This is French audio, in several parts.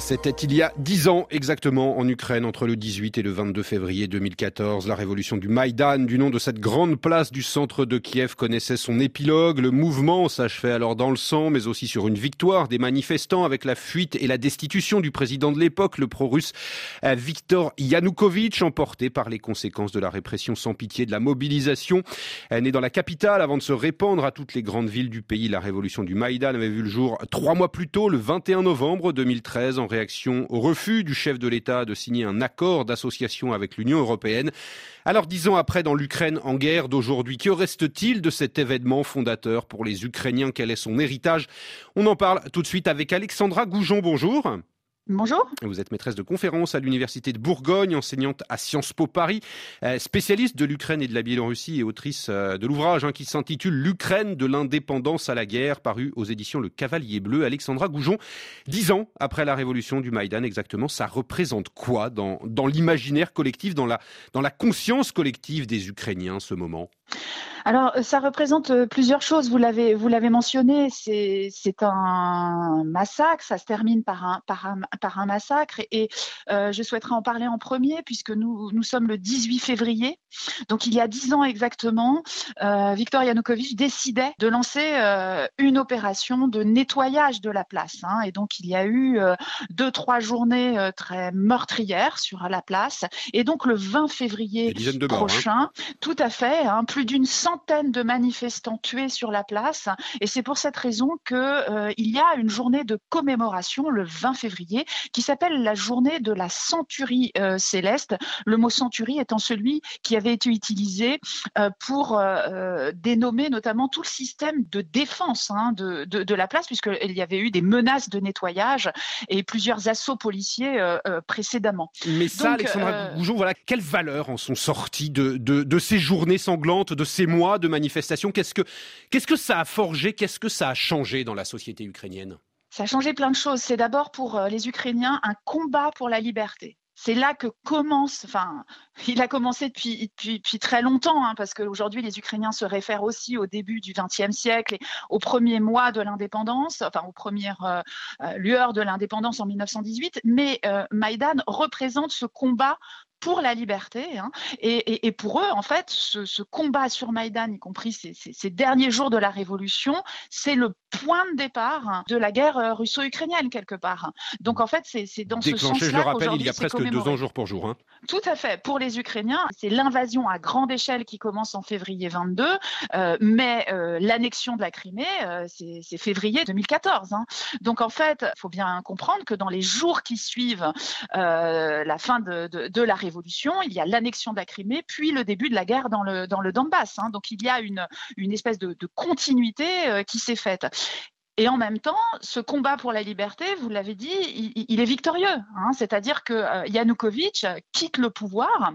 C'était il y a dix ans exactement en Ukraine, entre le 18 et le 22 février 2014. La révolution du Maïdan, du nom de cette grande place du centre de Kiev, connaissait son épilogue. Le mouvement s'achevait alors dans le sang, mais aussi sur une victoire des manifestants avec la fuite et la destitution du président de l'époque, le pro-russe euh, Viktor Yanukovych, emporté par les conséquences de la répression sans pitié de la mobilisation. Née dans la capitale avant de se répandre à toutes les grandes villes du pays, la révolution du Maïdan avait vu le jour trois mois plus tôt, le 21 novembre 2013 en réaction au refus du chef de l'État de signer un accord d'association avec l'Union européenne. Alors dix ans après, dans l'Ukraine en guerre d'aujourd'hui, que reste-t-il de cet événement fondateur pour les Ukrainiens? Quel est son héritage? On en parle tout de suite avec Alexandra Goujon. Bonjour. Bonjour. Vous êtes maîtresse de conférence à l'Université de Bourgogne, enseignante à Sciences Po Paris, euh, spécialiste de l'Ukraine et de la Biélorussie et autrice euh, de l'ouvrage hein, qui s'intitule L'Ukraine de l'indépendance à la guerre, paru aux éditions Le Cavalier Bleu. Alexandra Goujon, dix ans après la révolution du Maïdan exactement, ça représente quoi dans, l'imaginaire collectif, dans la, dans la conscience collective des Ukrainiens ce moment? Alors, ça représente euh, plusieurs choses. Vous l'avez, vous l'avez mentionné, c'est, c'est un massacre. Ça se termine par un, par un, par un massacre. Et, euh, je souhaiterais en parler en premier, puisque nous, nous sommes le 18 février. Donc, il y a dix ans exactement, euh, Viktor Yanukovych décidait de lancer euh, une opération de nettoyage de la place. Hein. Et donc, il y a eu euh, deux, trois journées euh, très meurtrières sur la place. Et donc, le 20 février hein. prochain, tout à fait, hein, plus d'une centaine de manifestants tués sur la place. Et c'est pour cette raison qu'il euh, y a une journée de commémoration le 20 février qui s'appelle la journée de la centurie euh, céleste. Le mot centurie étant celui qui avait été utilisé euh, pour euh, dénommer notamment tout le système de défense hein, de, de, de, la place, puisqu'il y avait eu des menaces de nettoyage et plusieurs assauts policiers précédemment. Mais ça, Donc, Alexandra Goujon, voilà, quelles valeurs en sont sorties de, de ces journées sanglantes, de ces mois de manifestation. Qu'est-ce que, que ça a forgé? Qu'est-ce que ça a changé dans la société ukrainienne? Ça a changé plein de choses. C'est d'abord pour euh, les Ukrainiens un combat pour la liberté c'est là que commence, enfin, il a commencé depuis, depuis, depuis très longtemps, hein, parce qu'aujourd'hui, les Ukrainiens se réfèrent aussi au début du XXe siècle et aux premiers mois de l'indépendance, enfin, aux premières euh, euh, lueurs de l'indépendance en 1918. Mais euh, Maïdan représente ce combat pour la liberté. Hein. Et, et, et, pour eux, en fait, ce, ce, combat sur Maïdan, y compris ces, ces, ces derniers jours de la révolution, c'est le point de départ de la guerre euh, russo-ukrainienne, quelque part. Donc, en fait, c'est dans Déclenché, ce sens-là. Je le rappelle, il y a presque deux ans jour pour jour. Hein. Tout à fait. Pour les Ukrainiens, c'est l'invasion à grande échelle qui commence en février 22, euh, mais euh, l'annexion de la Crimée, euh, c'est février 2014. Hein. Donc, en fait, il faut bien comprendre que dans les jours qui suivent la fin de, de, de la révolution, il y a l'annexion de la Crimée, puis le début de la guerre dans le, dans le Donbass. Hein. Donc il y a une, une espèce de, continuité euh, qui s'est faite. Et en même temps, ce combat pour la liberté, vous l'avez dit, il, est victorieux. Hein. C'est-à-dire que euh, Yanukovych quitte le pouvoir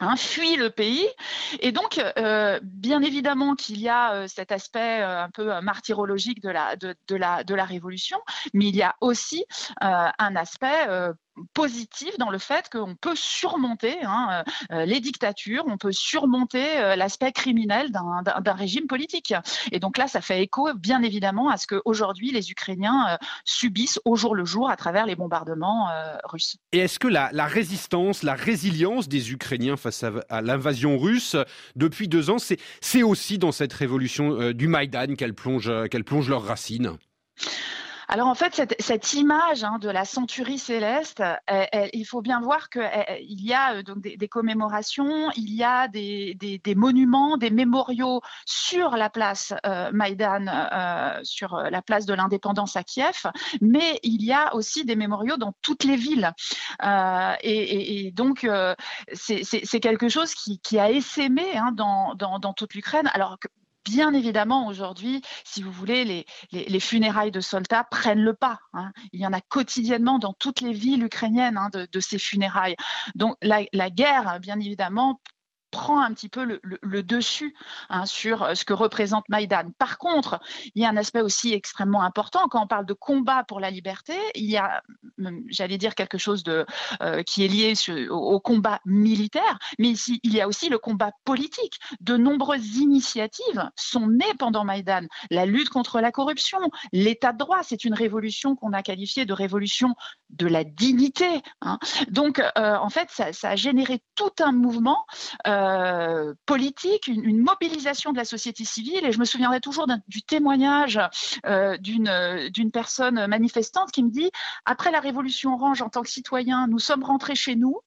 Hein, fuit le pays. Et donc, euh, bien évidemment qu'il y a euh, cet aspect un peu martyrologique de la, de, la, de la révolution, mais il y a aussi un aspect positif dans le fait qu'on peut surmonter hein, euh, les dictatures, on peut surmonter euh, l'aspect criminel d'un régime politique. Et donc là, ça fait écho bien évidemment à ce qu'aujourd'hui les Ukrainiens euh, subissent au jour le jour à travers les bombardements euh, russes. Et est-ce que la, la, résistance, la résilience des Ukrainiens face à, l'invasion russe depuis deux ans, c'est aussi dans cette révolution euh, du Maïdan qu'elle plonge, qu plonge leurs racines? Alors en fait, cette, image hein, de la centurie céleste, elle, il faut bien voir qu'il y a euh, donc des, commémorations, il y a des, monuments, des mémoriaux sur la place euh, Maïdan, euh, sur la place de l'indépendance à Kiev, mais il y a aussi des mémoriaux dans toutes les villes. Euh, et, donc, euh, c'est quelque chose qui, a essaimé hein, dans, dans, dans toute l'Ukraine. Alors que bien évidemment, aujourd'hui, si vous voulez, les, les, les, funérailles de soldats prennent le pas. Hein. Il y en a quotidiennement dans toutes les villes ukrainiennes hein, de, ces funérailles. Donc la guerre, bien évidemment, prend un petit peu le, dessus hein, sur euh, ce que représente Maïdan. Par contre, il y a un aspect aussi extrêmement important quand on parle de combat pour la liberté. Il y a, j'allais dire quelque chose de euh, qui est lié au, combat militaire, mais ici il y a aussi le combat politique. De nombreuses initiatives sont nées pendant Maïdan. La lutte contre la corruption, l'état de droit, c'est une révolution qu'on a qualifiée de révolution de la dignité. Hein. Donc, en fait, ça, a généré tout un mouvement politique, une, mobilisation de la société civile. Et je me souviendrai toujours du témoignage d'une personne manifestante qui me dit, après la révolution orange, en tant que citoyen, nous sommes rentrés chez nous.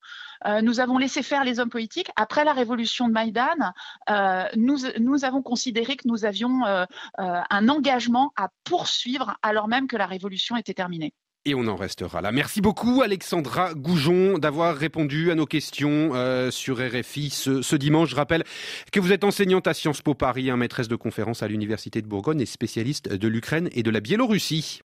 Euh, nous avons laissé faire les hommes politiques. Après la révolution de Maïdan, euh, nous, avons considéré que nous avions euh, un engagement à poursuivre alors même que la révolution était terminée. Et on en restera là. Merci beaucoup Alexandra Goujon d'avoir répondu à nos questions sur RFI ce, dimanche. Je rappelle que vous êtes enseignante à Sciences Po Paris, maîtresse de conférence à l'Université de Bourgogne et spécialiste de l'Ukraine et de la Biélorussie.